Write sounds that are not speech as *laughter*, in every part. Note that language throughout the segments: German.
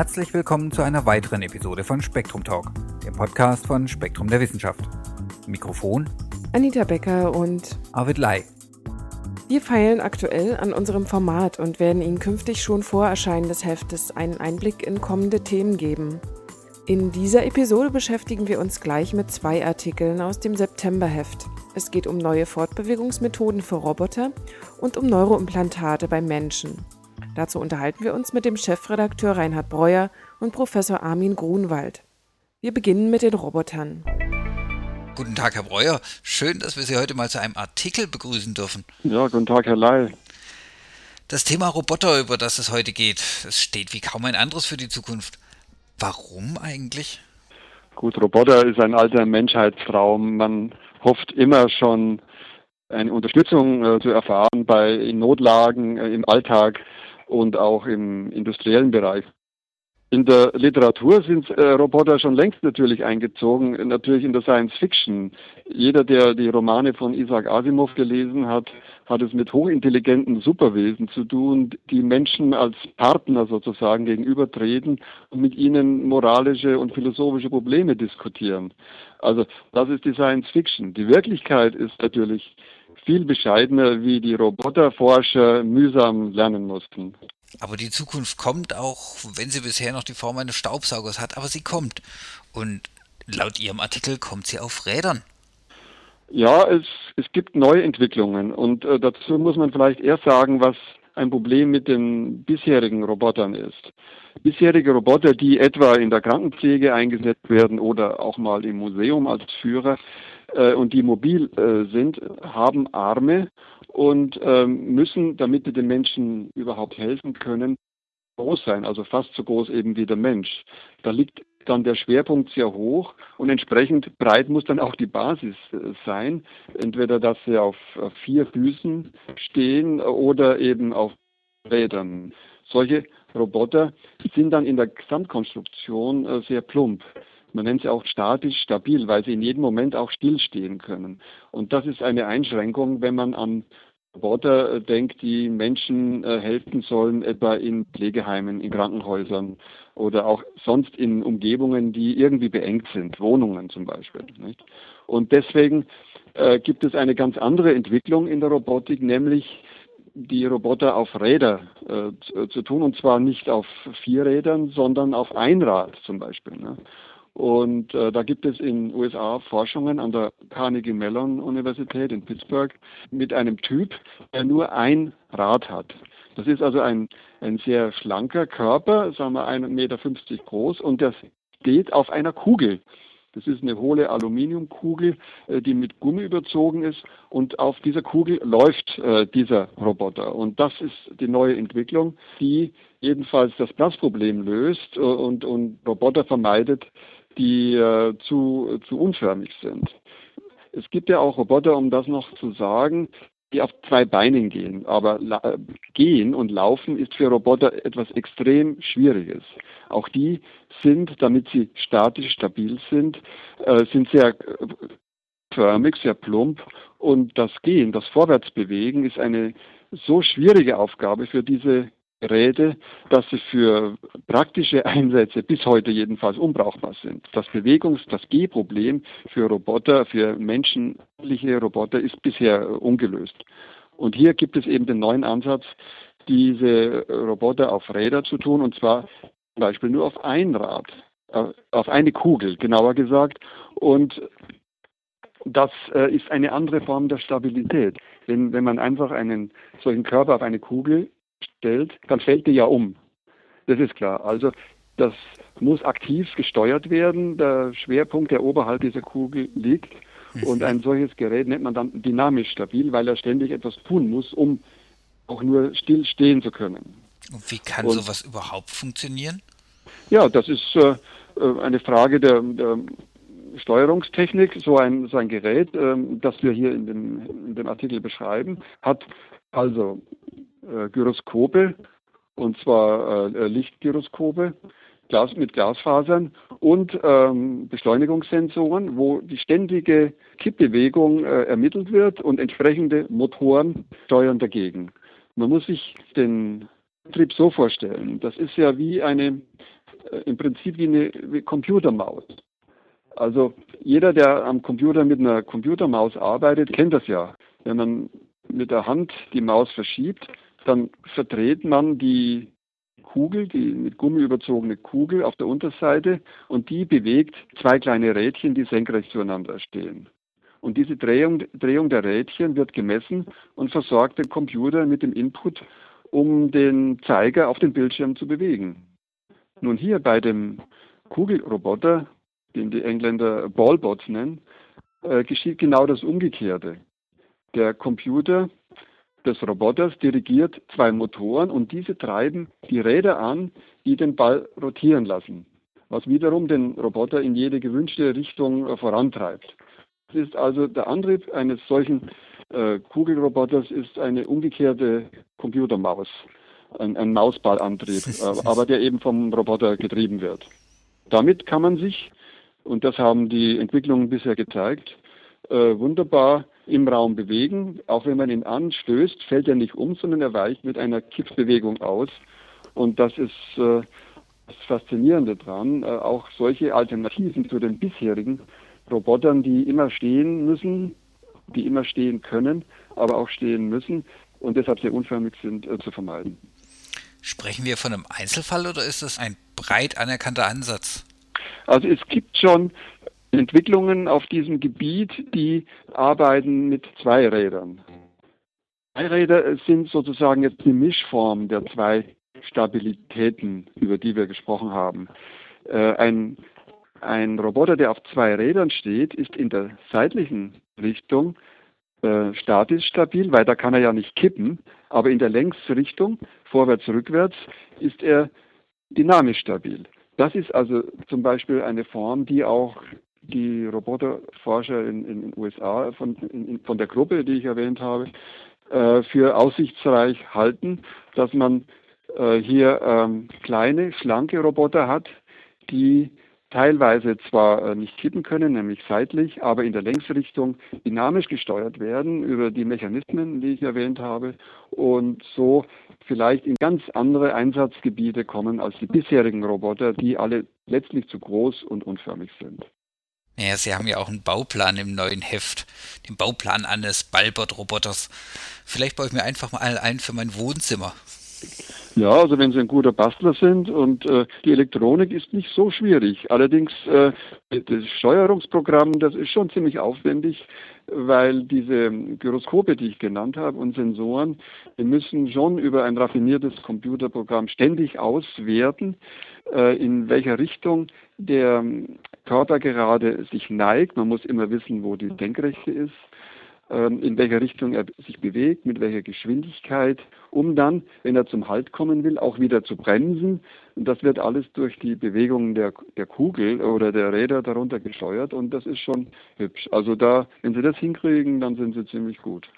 Herzlich willkommen zu einer weiteren Episode von Spektrum Talk, dem Podcast von Spektrum der Wissenschaft. Mikrofon Anita Becker und Arvid Lai. Wir feilen aktuell an unserem Format und werden Ihnen künftig schon vor Erscheinen des Heftes einen Einblick in kommende Themen geben. In dieser Episode beschäftigen wir uns gleich mit zwei Artikeln aus dem Septemberheft. Es geht um neue Fortbewegungsmethoden für Roboter und um Neuroimplantate bei Menschen. Dazu unterhalten wir uns mit dem Chefredakteur Reinhard Breuer und Professor Armin Grunwald. Wir beginnen mit den Robotern. Guten Tag, Herr Breuer. Schön, dass wir Sie heute mal zu einem Artikel begrüßen dürfen. Ja, guten Tag, Herr Lai. Das Thema Roboter, über das es heute geht, es steht wie kaum ein anderes für die Zukunft. Warum eigentlich? Gut, Roboter ist ein alter Menschheitsraum. Man hofft immer schon, eine Unterstützung äh, zu erfahren bei in Notlagen äh, im Alltag und auch im industriellen Bereich. In der Literatur sind äh, Roboter schon längst natürlich eingezogen, natürlich in der Science Fiction. Jeder, der die Romane von Isaac Asimov gelesen hat, hat es mit hochintelligenten Superwesen zu tun, die Menschen als Partner sozusagen gegenübertreten und mit ihnen moralische und philosophische Probleme diskutieren. Also das ist die Science Fiction. Die Wirklichkeit ist natürlich viel bescheidener, wie die Roboterforscher mühsam lernen mussten. Aber die Zukunft kommt auch, wenn sie bisher noch die Form eines Staubsaugers hat, aber sie kommt. Und laut Ihrem Artikel kommt sie auf Rädern. Ja, es, es gibt Neuentwicklungen und äh, dazu muss man vielleicht erst sagen, was ein Problem mit den bisherigen Robotern ist. Bisherige Roboter, die etwa in der Krankenpflege eingesetzt werden oder auch mal im Museum als Führer äh, und die mobil äh, sind, haben Arme und ähm, müssen, damit sie den Menschen überhaupt helfen können, groß sein, also fast so groß eben wie der Mensch. Da liegt dann der Schwerpunkt sehr hoch und entsprechend breit muss dann auch die Basis äh, sein. Entweder, dass sie auf, vier Füßen stehen oder eben auf Rädern. Solche Roboter sind dann in der Gesamtkonstruktion äh, sehr plump. Man nennt sie auch statisch stabil, weil sie in jedem Moment auch stillstehen können. Und das ist eine Einschränkung, wenn man an Roboter äh, denkt, die Menschen äh, helfen sollen, etwa in Pflegeheimen, in Krankenhäusern oder auch sonst in Umgebungen, die irgendwie beengt sind, Wohnungen zum Beispiel. Nicht? Und deswegen äh, gibt es eine ganz andere Entwicklung in der Robotik, nämlich die Roboter auf Räder äh, zu tun, und zwar nicht auf vier Rädern, sondern auf ein Rad zum Beispiel. Ne? Und äh, da gibt es in USA Forschungen an der Carnegie Mellon Universität in Pittsburgh mit einem Typ, der nur ein Rad hat. Das ist also ein, ein sehr schlanker Körper, sagen wir 1,50 Meter groß und der steht auf einer Kugel. Das ist eine hohle Aluminiumkugel, äh, die mit Gummi überzogen ist und auf dieser Kugel läuft äh, dieser Roboter. Und das ist die neue Entwicklung, die jedenfalls das Platzproblem löst äh, und, und Roboter vermeidet, die äh, zu, zu unförmig sind. Es gibt ja auch Roboter, um das noch zu sagen, die auf zwei Beinen gehen. Aber äh, gehen und laufen ist für Roboter etwas extrem Schwieriges. Auch die sind, damit sie statisch stabil sind, äh, sind sehr äh, förmig, sehr plump. Und das Gehen, das Vorwärtsbewegen ist eine so schwierige Aufgabe für diese Geräte, dass sie für praktische Einsätze bis heute jedenfalls unbrauchbar sind. Das Bewegungs-, das Gehproblem für Roboter, für menschliche Roboter ist bisher ungelöst. Und hier gibt es eben den neuen Ansatz, diese Roboter auf Räder zu tun, und zwar zum Beispiel nur auf ein Rad, äh, auf eine Kugel, genauer gesagt. Und das äh, ist eine andere Form der Stabilität. Wenn, wenn man einfach einen solchen Körper auf eine Kugel stellt, dann fällt die ja um. Das ist klar. Also das muss aktiv gesteuert werden. Der Schwerpunkt, der oberhalb dieser Kugel liegt. Und ein solches Gerät nennt man dann dynamisch stabil, weil er ständig etwas tun muss, um auch nur still stehen zu können. Und wie kann Und, sowas überhaupt funktionieren? Ja, das ist äh, äh eine Frage der, der, Steuerungstechnik. So ein, so ein Gerät, äh, das wir hier in dem, in dem Artikel beschreiben, hat also äh, Gyroskope, und zwar äh, Lichtgyroskope Glas, mit Glasfasern und ähm, Beschleunigungssensoren, wo die ständige Kippbewegung äh, ermittelt wird und entsprechende Motoren steuern dagegen. Man muss sich den Betrieb so vorstellen. Das ist ja wie eine äh, im Prinzip wie eine wie Computermaus. Also jeder, der am Computer mit einer Computermaus arbeitet, kennt das ja. Wenn man mit der Hand die Maus verschiebt, dann verdreht man die Kugel, die mit Gummi überzogene Kugel auf der Unterseite und die bewegt zwei kleine Rädchen, die senkrecht zueinander stehen. Und diese Drehung, Drehung der Rädchen wird gemessen und versorgt den Computer mit dem Input, um den Zeiger auf dem Bildschirm zu bewegen. Nun hier bei dem Kugelroboter, den die Engländer Ballbots nennen, äh, geschieht genau das Umgekehrte. Der Computer des Roboters dirigiert zwei Motoren und diese treiben die Räder an, die den Ball rotieren lassen, was wiederum den Roboter in jede gewünschte Richtung äh, vorantreibt. Das ist also der Antrieb eines solchen äh, Kugelroboters ist eine umgekehrte Computermaus, ein, ein Mausballantrieb, *laughs* äh, aber der eben vom Roboter getrieben wird. Damit kann man sich, und das haben die Entwicklungen bisher gezeigt, äh, wunderbar im Raum bewegen. Auch wenn man ihn anstößt, fällt er nicht um, sondern er weicht mit einer Kippbewegung aus. Und das ist äh, das Faszinierende dran. Äh, auch solche Alternativen zu den bisherigen Robotern, die immer stehen müssen, die immer stehen können, aber auch stehen müssen und deshalb sehr unförmig sind, äh, zu vermeiden. Sprechen wir von einem Einzelfall oder ist das ein breit anerkannter Ansatz? Also es gibt schon Entwicklungen auf diesem Gebiet, die arbeiten mit Zweirädern. Zweiräder sind sozusagen jetzt die Mischform der zwei Stabilitäten, über die wir gesprochen haben. Äh, ein, ein Roboter, der auf zwei Rädern steht, ist in der seitlichen Richtung äh, statisch stabil, weil da kann er ja nicht kippen, aber in der Längsrichtung, vorwärts, rückwärts, ist er dynamisch stabil. Das ist also zum Beispiel eine Form, die auch die Roboterforscher in, den USA von, in, von der Gruppe, die ich erwähnt habe, äh, für aussichtsreich halten, dass man äh, hier ähm, kleine, schlanke Roboter hat, die teilweise zwar äh, nicht kippen können, nämlich seitlich, aber in der Längsrichtung dynamisch gesteuert werden über die Mechanismen, die ich erwähnt habe, und so vielleicht in ganz andere Einsatzgebiete kommen als die bisherigen Roboter, die alle letztlich zu groß und unförmig sind. Ja, Sie haben ja auch einen Bauplan im neuen Heft, den Bauplan eines Balbot-Roboters. Vielleicht baue ich mir einfach mal ein für mein Wohnzimmer. Ja, also wenn Sie ein guter Bastler sind und äh, die Elektronik ist nicht so schwierig. Allerdings äh, das Steuerungsprogramm, das ist schon ziemlich aufwendig, weil diese Gyroskope, die ich genannt habe, und Sensoren, die müssen schon über ein raffiniertes Computerprogramm ständig auswerten, äh, in welcher Richtung der Körper gerade sich neigt. Man muss immer wissen, wo die Denkrechte ist in welcher Richtung er sich bewegt, mit welcher Geschwindigkeit, um dann, wenn er zum Halt kommen will, auch wieder zu bremsen. Und das wird alles durch die Bewegungen der, der Kugel oder der Räder darunter gesteuert und das ist schon hübsch. Also da, wenn Sie das hinkriegen, dann sind Sie ziemlich gut.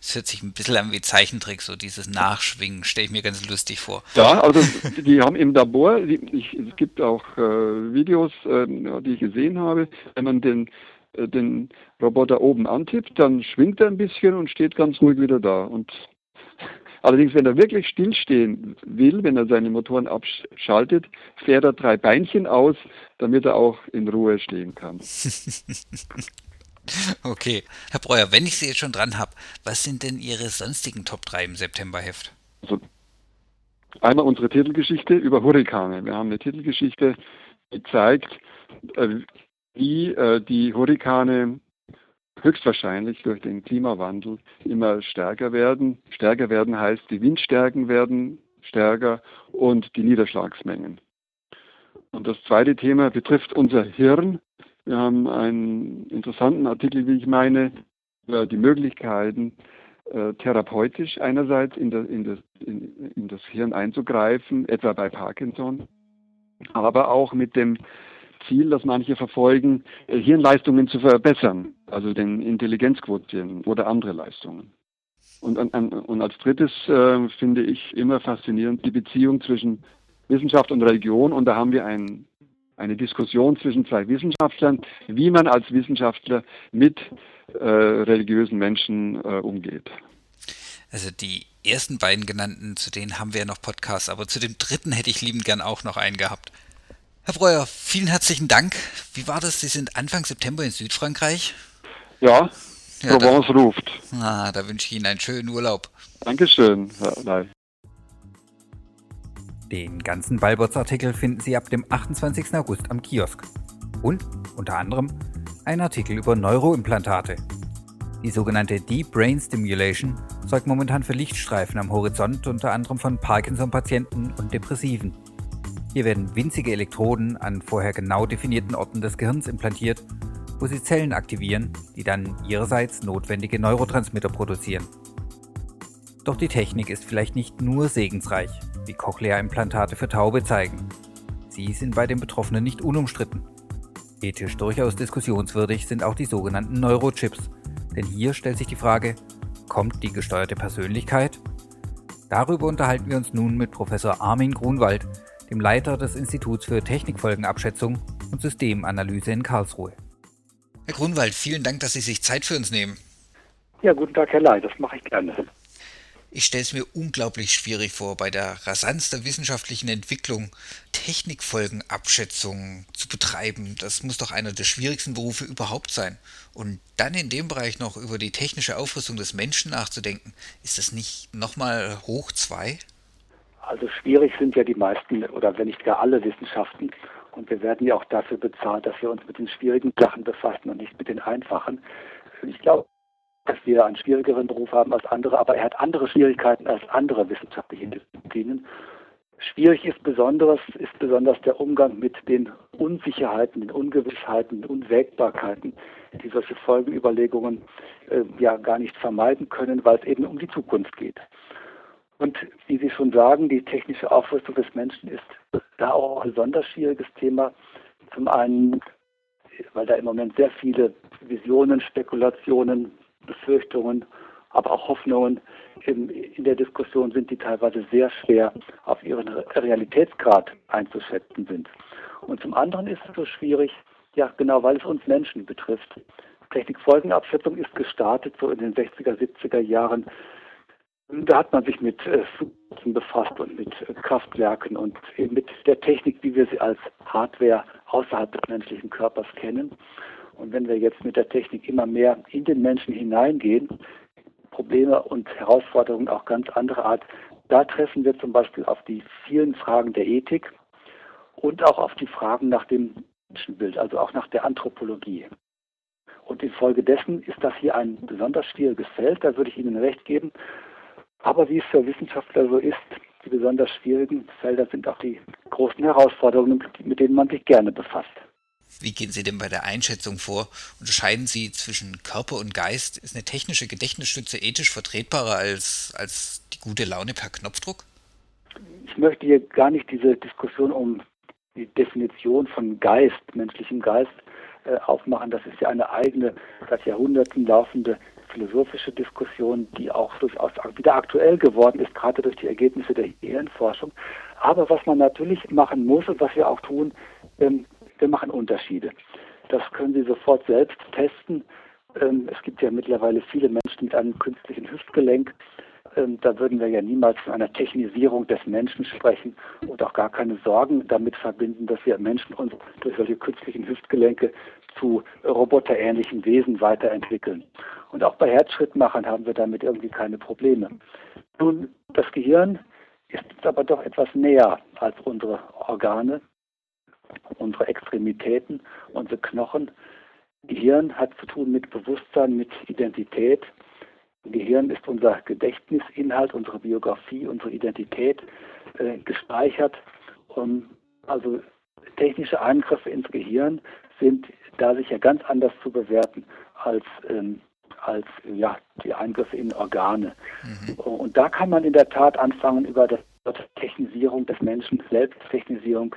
Es hört sich ein bisschen an wie Zeichentrick, so dieses Nachschwingen, stelle ich mir ganz lustig vor. Ja, also die haben im Labor, ich, es gibt auch äh, Videos, äh, die ich gesehen habe, wenn man den den Roboter oben antippt, dann schwingt er ein bisschen und steht ganz ruhig wieder da. Und *laughs* allerdings, wenn er wirklich stillstehen will, wenn er seine Motoren abschaltet, fährt er drei Beinchen aus, damit er auch in Ruhe stehen kann. *laughs* okay. Herr Breuer, wenn ich Sie jetzt schon dran habe, was sind denn Ihre sonstigen Top 3 im Septemberheft? Also, einmal unsere Titelgeschichte über Hurrikane. Wir haben eine Titelgeschichte, die zeigt, äh, wie äh, die Hurrikane höchstwahrscheinlich durch den Klimawandel immer stärker werden. Stärker werden heißt, die Windstärken werden stärker und die Niederschlagsmengen. Und das zweite Thema betrifft unser Hirn. Wir haben einen interessanten Artikel, wie ich meine, über die Möglichkeiten, äh, therapeutisch einerseits in das, in, das, in, in das Hirn einzugreifen, etwa bei Parkinson, aber auch mit dem Ziel, das manche verfolgen, äh, Hirnleistungen zu verbessern, also den Intelligenzquotienten oder andere Leistungen. Und, und als drittes äh, finde ich immer faszinierend die Beziehung zwischen Wissenschaft und Religion. Und da haben wir ein, eine Diskussion zwischen zwei Wissenschaftlern, wie man als Wissenschaftler mit äh, religiösen Menschen äh, umgeht. Also die ersten beiden genannten, zu denen haben wir ja noch Podcasts, aber zu dem dritten hätte ich liebend gern auch noch einen gehabt. Herr Breuer, vielen herzlichen Dank. Wie war das? Sie sind Anfang September in Südfrankreich? Ja, ja Provence da, ruft. Ah, da wünsche ich Ihnen einen schönen Urlaub. Dankeschön, Herr Lei. Den ganzen Ballbots-Artikel finden Sie ab dem 28. August am Kiosk. Und unter anderem ein Artikel über Neuroimplantate. Die sogenannte Deep Brain Stimulation sorgt momentan für Lichtstreifen am Horizont unter anderem von Parkinson-Patienten und Depressiven. Hier werden winzige Elektroden an vorher genau definierten Orten des Gehirns implantiert, wo sie Zellen aktivieren, die dann ihrerseits notwendige Neurotransmitter produzieren. Doch die Technik ist vielleicht nicht nur segensreich, wie Cochlea-Implantate für Taube zeigen. Sie sind bei den Betroffenen nicht unumstritten. Ethisch durchaus diskussionswürdig sind auch die sogenannten Neurochips, denn hier stellt sich die Frage, kommt die gesteuerte Persönlichkeit? Darüber unterhalten wir uns nun mit Professor Armin Grunwald, dem Leiter des Instituts für Technikfolgenabschätzung und Systemanalyse in Karlsruhe. Herr Grunwald, vielen Dank, dass Sie sich Zeit für uns nehmen. Ja, guten Tag, Herr Ley, das mache ich gerne. Ich stelle es mir unglaublich schwierig vor, bei der Rasanz der wissenschaftlichen Entwicklung Technikfolgenabschätzungen zu betreiben. Das muss doch einer der schwierigsten Berufe überhaupt sein. Und dann in dem Bereich noch über die technische Aufrüstung des Menschen nachzudenken, ist das nicht nochmal hoch zwei? Also schwierig sind ja die meisten oder wenn nicht gar alle Wissenschaften. Und wir werden ja auch dafür bezahlt, dass wir uns mit den schwierigen Sachen befassen und nicht mit den einfachen. Ich glaube, dass wir einen schwierigeren Beruf haben als andere, aber er hat andere Schwierigkeiten als andere wissenschaftliche Disziplinen. Schwierig ist besonders, ist besonders der Umgang mit den Unsicherheiten, den Ungewissheiten, den Unwägbarkeiten, die solche Folgenüberlegungen äh, ja gar nicht vermeiden können, weil es eben um die Zukunft geht. Und wie Sie schon sagen, die technische Aufrüstung des Menschen ist da auch ein besonders schwieriges Thema. Zum einen, weil da im Moment sehr viele Visionen, Spekulationen, Befürchtungen, aber auch Hoffnungen in, der Diskussion sind, die teilweise sehr schwer auf ihren Realitätsgrad einzuschätzen sind. Und zum anderen ist es so schwierig, ja genau, weil es uns Menschen betrifft. Technikfolgenabschätzung ist gestartet so in den 60er, 70er Jahren. Da hat man sich mit äh, befasst und mit äh, Kraftwerken und mit der Technik, wie wir sie als Hardware außerhalb des menschlichen Körpers kennen. Und wenn wir jetzt mit der Technik immer mehr in den Menschen hineingehen, Probleme und Herausforderungen auch ganz anderer Art, da treffen wir zum Beispiel auf die vielen Fragen der Ethik und auch auf die Fragen nach dem Menschenbild, also auch nach der Anthropologie. Und infolgedessen ist das hier ein besonders schwieriges Feld, da würde ich Ihnen recht geben. Aber wie es für Wissenschaftler so ist, die besonders schwierigen Felder sind auch die großen Herausforderungen, mit denen man sich gerne befasst. Wie gehen Sie denn bei der Einschätzung vor? Unterscheiden Sie zwischen Körper und Geist? Ist eine technische Gedächtnisstütze ethisch vertretbarer als, als die gute Laune per Knopfdruck? Ich möchte hier gar nicht diese Diskussion um die Definition von Geist, menschlichem Geist, äh, aufmachen. Das ist ja eine eigene, seit Jahrhunderten laufende philosophische Diskussion, die auch durchaus wieder aktuell geworden ist, gerade durch die Ergebnisse der Hirnforschung. Aber was man natürlich machen muss und was wir auch tun, ähm, wir machen Unterschiede. Das können Sie sofort selbst testen. Ähm, es gibt ja mittlerweile viele Menschen mit einem künstlichen Hüftgelenk. Ähm, da würden wir ja niemals von einer Technisierung des Menschen sprechen und auch gar keine Sorgen damit verbinden, dass wir Menschen uns durch solche künstlichen Hüftgelenke zu roboterähnlichen Wesen weiterentwickeln. Und auch bei Herzschrittmachern haben wir damit irgendwie keine Probleme. Nun, das Gehirn ist uns aber doch etwas näher als unsere Organe unsere Extremitäten, unsere Knochen. Gehirn hat zu tun mit Bewusstsein, mit Identität. Gehirn ist unser Gedächtnisinhalt, unsere Biografie, unsere Identität äh, gespeichert. Um, also technische Eingriffe ins Gehirn sind da sicher ganz anders zu bewerten als, ähm, als ja, die Eingriffe in Organe. Mhm. Und da kann man in der Tat anfangen, über das Technisierung des Menschen, Selbsttechnisierung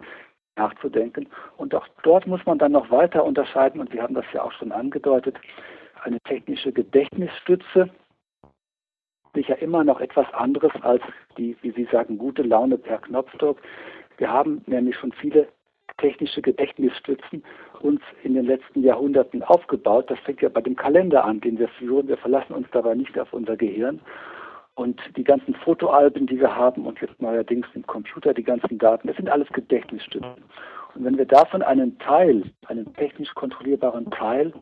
nachzudenken. Und auch dort muss man dann noch weiter unterscheiden, und wir haben das ja auch schon angedeutet, eine technische Gedächtnisstütze sicher immer noch etwas anderes als die, wie Sie sagen, gute Laune per Knopfdruck. Wir haben nämlich schon viele technische Gedächtnisstützen uns in den letzten Jahrhunderten aufgebaut. Das fängt ja bei dem Kalender an, den wir führen. Wir verlassen uns dabei nicht auf unser Gehirn. Und die ganzen Fotoalben, die wir haben und jetzt neuerdings im Computer die ganzen Daten, das sind alles Gedächtnisstücke. Und wenn wir davon einen Teil, einen technisch kontrollierbaren Teil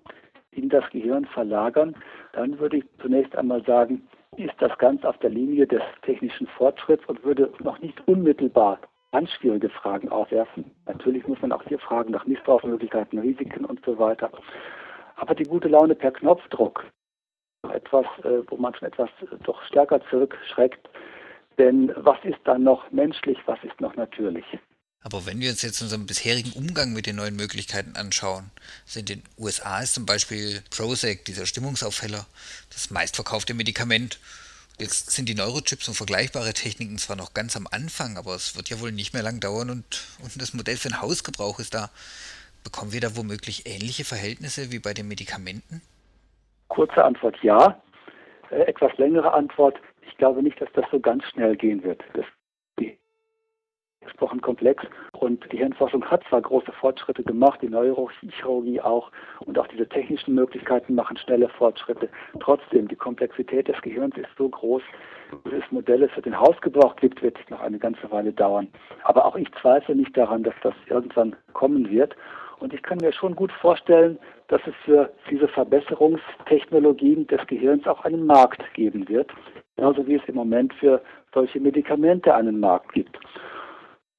in das Gehirn verlagern, dann würde ich zunächst einmal sagen, ist das ganz auf der Linie des technischen Fortschritts und würde noch nicht unmittelbar schwierige Fragen aufwerfen. Natürlich muss man auch hier fragen nach Missbrauchsmöglichkeiten, Risiken und so weiter. Aber die gute Laune per Knopfdruck, etwas, äh, wo man schon etwas äh, doch stärker zurückschreckt. Denn was ist dann noch menschlich, was ist noch natürlich? Aber wenn wir uns jetzt unseren bisherigen Umgang mit den neuen Möglichkeiten anschauen, sind in den USA ist zum Beispiel Prozac, dieser Stimmungsaufheller, das meistverkaufte Medikament. Jetzt sind die Neurochips und vergleichbare Techniken zwar noch ganz am Anfang, aber es wird ja wohl nicht mehr lang dauern und, und das Modell für den Hausgebrauch ist da. Bekommen wir da womöglich ähnliche Verhältnisse wie bei den Medikamenten? Kurze Antwort ja. Äh, etwas längere Antwort, ich glaube nicht, dass das so ganz schnell gehen wird. Das gesprochen komplex und die Hirnforschung hat zwar große Fortschritte gemacht, die Neurochirurgie auch und auch diese technischen Möglichkeiten machen schnelle Fortschritte. Trotzdem, die Komplexität des Gehirns ist so groß, bis es Modelle für den Hausgebrauch gibt, wird noch eine ganze Weile dauern. Aber auch ich zweifle nicht daran, dass das irgendwann kommen wird. Und ich kann mir schon gut vorstellen, dass es für diese Verbesserungstechnologien des Gehirns auch einen Markt geben wird, genauso wie es im Moment für solche Medikamente einen Markt gibt.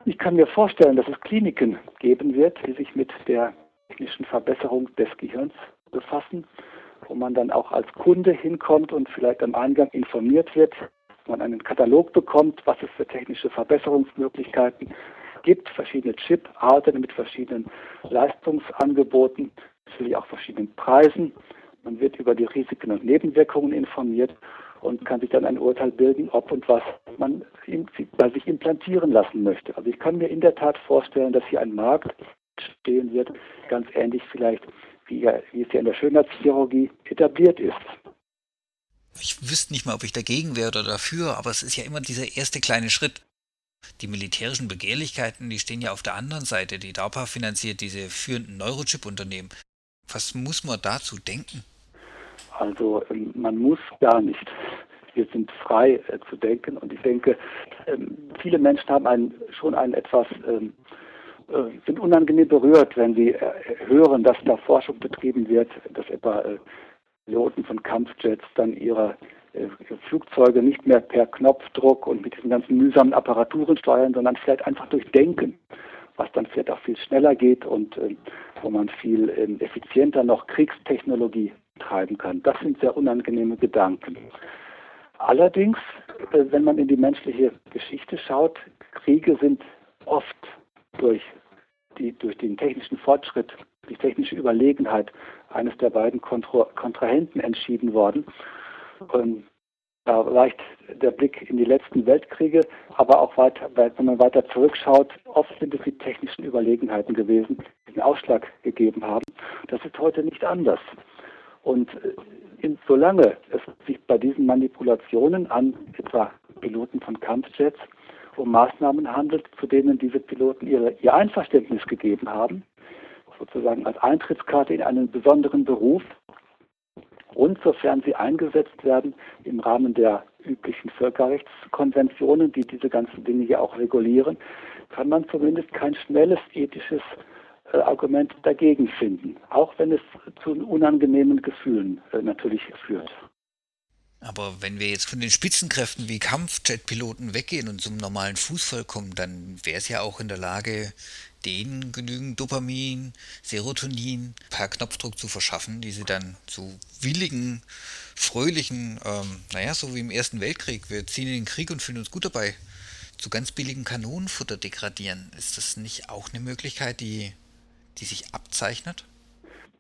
Ich kann mir vorstellen, dass es Kliniken geben wird, die sich mit der technischen Verbesserung des Gehirns befassen, wo man dann auch als Kunde hinkommt und vielleicht am Eingang informiert wird, man einen Katalog bekommt, was es für technische Verbesserungsmöglichkeiten gibt, verschiedene Chip-Arten mit verschiedenen Leistungsangeboten, natürlich auch verschiedenen Preisen. Man wird über die Risiken und Nebenwirkungen informiert und kann sich dann ein Urteil bilden, ob und was man bei sich implantieren lassen möchte. Also ich kann mir in der Tat vorstellen, dass hier ein Markt stehen wird, ganz ähnlich vielleicht, wie, wie es ja in der Schönheitschirurgie etabliert ist. Ich wüsste nicht mal, ob ich dagegen wäre oder dafür, aber es ist ja immer dieser erste kleine Schritt. Die militärischen Begehrlichkeiten, die stehen ja auf der anderen Seite. Die DARPA finanziert diese führenden Neurochip-Unternehmen. Was muss man dazu denken? Also ähm, man muss gar nicht. Wir sind frei äh, zu denken und ich denke, ähm, viele Menschen haben einen, schon ein etwas, ähm, äh, sind unangenehm berührt, wenn sie äh, hören, dass da Forschung betrieben wird, dass etwa äh, Piloten von Kampfjets dann ihre äh, Flugzeuge nicht mehr per Knopfdruck und mit diesen ganzen mühsamen Apparaturen steuern, sondern vielleicht einfach durch Denken, was dann vielleicht auch viel schneller geht und äh, wo man viel äh, effizienter noch Kriegstechnologie treiben kann. Das sind sehr unangenehme Gedanken. Allerdings, äh, wenn man in die menschliche Geschichte schaut, Kriege sind oft durch, die, durch den technischen Fortschritt, die technische Überlegenheit eines der beiden Kontra Kontrahenten entschieden worden. Und da reicht der Blick in die letzten Weltkriege, aber auch weiter, wenn man weiter zurückschaut, oft sind es die technischen Überlegenheiten gewesen, die den Ausschlag gegeben haben. Das ist heute nicht anders. Und äh, in, solange es sich bei diesen Manipulationen an etwa Piloten von Kampfjets um Maßnahmen handelt, zu denen diese Piloten ihre, ihr Einverständnis gegeben haben, sozusagen als Eintrittskarte in einen besonderen Beruf, und sofern sie eingesetzt werden im Rahmen der üblichen Völkerrechtskonventionen, die diese ganzen Dinge ja auch regulieren, kann man zumindest kein schnelles ethisches Argument dagegen finden, auch wenn es zu unangenehmen Gefühlen äh, natürlich führt. Aber wenn wir jetzt von den Spitzenkräften wie Kampfjetpiloten weggehen und zum normalen Fußvolk kommen, dann wäre es ja auch in der Lage, denen genügend Dopamin, Serotonin per Knopfdruck zu verschaffen, die sie dann zu willigen, fröhlichen, ähm, naja, so wie im Ersten Weltkrieg, wir ziehen in den Krieg und fühlen uns gut dabei, zu ganz billigen Kanonenfutter degradieren. Ist das nicht auch eine Möglichkeit, die, die sich abzeichnet?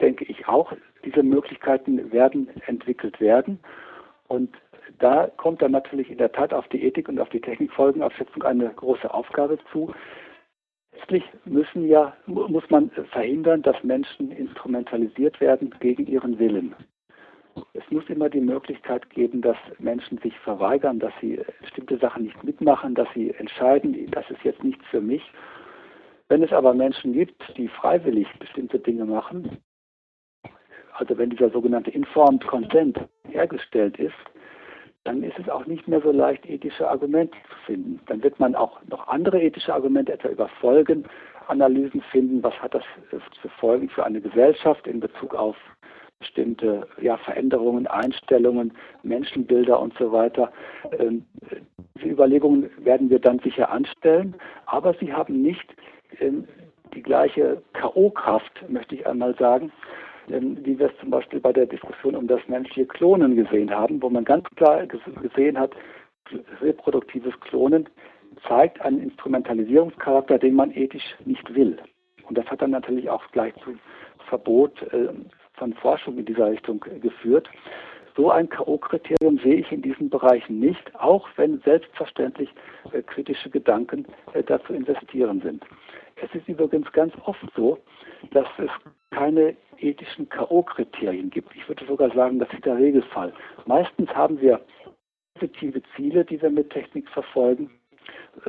Denke ich auch. Diese Möglichkeiten werden entwickelt werden. Und da kommt dann natürlich in der Tat auf die Ethik und auf die Technikfolgenausschätzung eine große Aufgabe zu. Letztlich müssen ja, muss man verhindern, dass Menschen instrumentalisiert werden gegen ihren Willen. Es muss immer die Möglichkeit geben, dass Menschen sich verweigern, dass sie bestimmte Sachen nicht mitmachen, dass sie entscheiden, das ist jetzt nichts für mich. Wenn es aber Menschen gibt, die freiwillig bestimmte Dinge machen, also wenn dieser sogenannte Informed Consent hergestellt ist, dann ist es auch nicht mehr so leicht, ethische Argumente zu finden. Dann wird man auch noch andere ethische Argumente etwa über Folgenanalysen finden. Was hat das für Folgen für eine Gesellschaft in Bezug auf bestimmte ja, Veränderungen, Einstellungen, Menschenbilder und so weiter. Ähm, diese Überlegungen werden wir dann sicher anstellen, aber sie haben nicht die gleiche K.O.-Kraft, möchte ich einmal sagen, ähm, wie wir es zum Beispiel bei der Diskussion um das menschliche Klonen gesehen haben, wo man ganz klar gesehen hat, reproduktives Klonen zeigt einen Instrumentalisierungscharakter, den man ethisch nicht will. Und das hat dann natürlich auch gleich zu Verbot äh, von Forschung in dieser Richtung geführt. So ein K.O.-Kriterium sehe ich in diesen Bereichen nicht, auch wenn selbstverständlich äh, kritische Gedanken äh, dazu investieren sind. Es ist übrigens ganz oft so, dass es keine ethischen K.O.-Kriterien gibt. Ich würde sogar sagen, das ist der Regelfall. Meistens haben wir positive Ziele, die wir mit Technik verfolgen,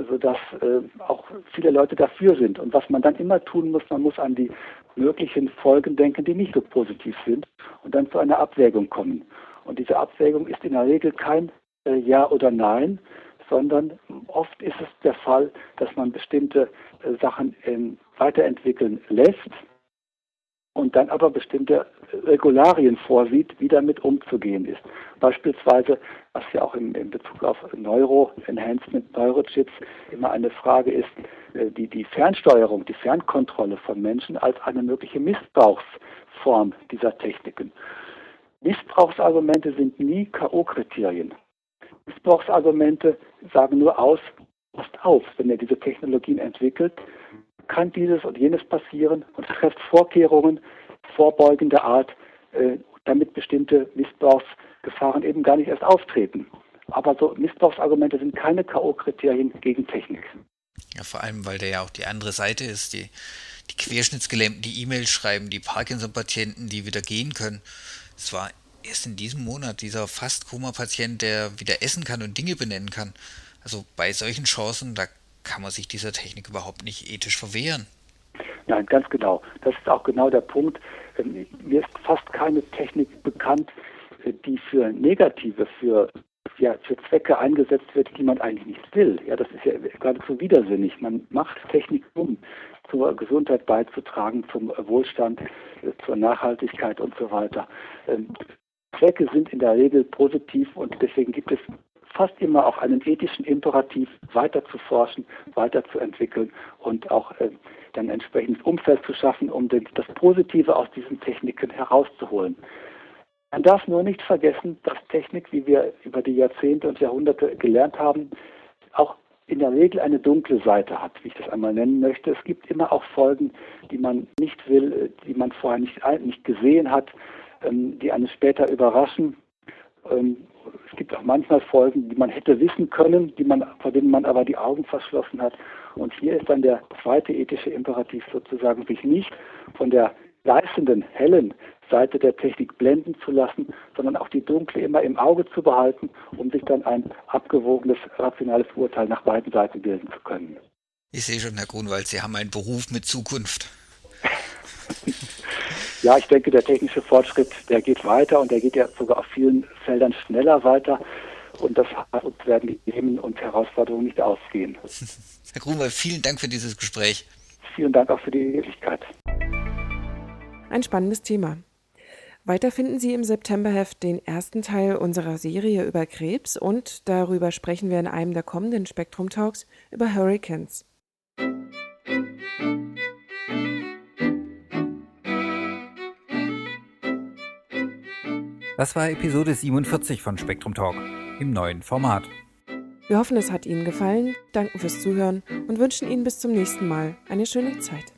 sodass äh, auch viele Leute dafür sind. Und was man dann immer tun muss, man muss an die möglichen Folgen denken, die nicht so positiv sind und dann zu einer Abwägung kommen. Und diese Abwägung ist in der Regel kein äh, Ja oder Nein, sondern oft ist es der Fall, dass man bestimmte äh, Sachen ähm, weiterentwickeln lässt und dann aber bestimmte Regularien vorsieht, wie damit umzugehen ist. Beispielsweise, was ja auch im, in Bezug auf Neuro-Enhancement, Neurochips immer eine Frage ist, äh, die, die Fernsteuerung, die Fernkontrolle von Menschen als eine mögliche Missbrauchsform dieser Techniken. Missbrauchsargumente sind nie K.O.-Kriterien. Missbrauchsargumente sagen nur aus, passt auf, wenn ihr diese Technologien entwickelt, kann dieses und jenes passieren und trefft Vorkehrungen vorbeugender Art, äh, damit bestimmte Missbrauchsgefahren eben gar nicht erst auftreten. Aber so Missbrauchsargumente sind keine K.O.-Kriterien gegen Technik. Ja, vor allem, weil der ja auch die andere Seite ist, die, die Querschnittsgelähmten, die E-Mails schreiben, die Parkinson-Patienten, die wieder gehen können. Es war erst in diesem Monat dieser fast Koma-Patient, der wieder essen kann und Dinge benennen kann. Also bei solchen Chancen, da kann man sich dieser Technik überhaupt nicht ethisch verwehren. Nein, ganz genau. Das ist auch genau der Punkt. Ähm, mir ist fast keine Technik bekannt, äh, die für negative, für, ja, für Zwecke eingesetzt wird, die man eigentlich nicht will. Ja, das ist ja geradezu widersinnig. Man macht Technik um, zur Gesundheit beizutragen, zum Wohlstand, äh, zur Nachhaltigkeit und so weiter. Ähm, Zwecke sind in der Regel positiv und deswegen gibt es fast immer auch einen ethischen Imperativ, weiter zu forschen, weiterzuentwickeln und auch äh, dann entsprechendes Umfeld zu schaffen, um das Positive aus diesen Techniken herauszuholen. Man darf nur nicht vergessen, dass Technik, wie wir über die Jahrzehnte und Jahrhunderte gelernt haben, auch in der Regel eine dunkle Seite hat, wie ich das einmal nennen möchte. Es gibt immer auch Folgen, die man nicht will, die man vorher nicht, nicht gesehen hat, ähm, die einen später überraschen. Ähm, es gibt auch manchmal Folgen, die man hätte wissen können, die man, vor denen man aber die Augen verschlossen hat. Und hier ist dann der zweite ethische Imperativ sozusagen, sich nicht von der leistenden, hellen Seite der Technik blenden zu lassen, sondern auch die dunkle immer im Auge zu behalten, um sich dann ein abgewogenes, rationales Urteil nach beiden Seiten bilden zu können. Ich sehe schon, Herr Grunwald, Sie haben einen Beruf mit Zukunft. *laughs* ja, ich denke, der technische Fortschritt, der geht weiter und der geht ja sogar auf vielen Feldern schneller weiter. Und das uns werden die Themen und Herausforderungen nicht ausgehen. *laughs* Herr Grunwald, vielen Dank für dieses Gespräch. Vielen Dank auch für die Möglichkeit. Ein spannendes Thema. Weiter finden Sie im Septemberheft den ersten Teil unserer Serie über Krebs und darüber sprechen wir in einem der kommenden Spektrum Talks über Hurricanes. Das war Episode 47 von Spektrum Talk im neuen Format. Wir hoffen, es hat Ihnen gefallen, danken fürs Zuhören und wünschen Ihnen bis zum nächsten Mal eine schöne Zeit.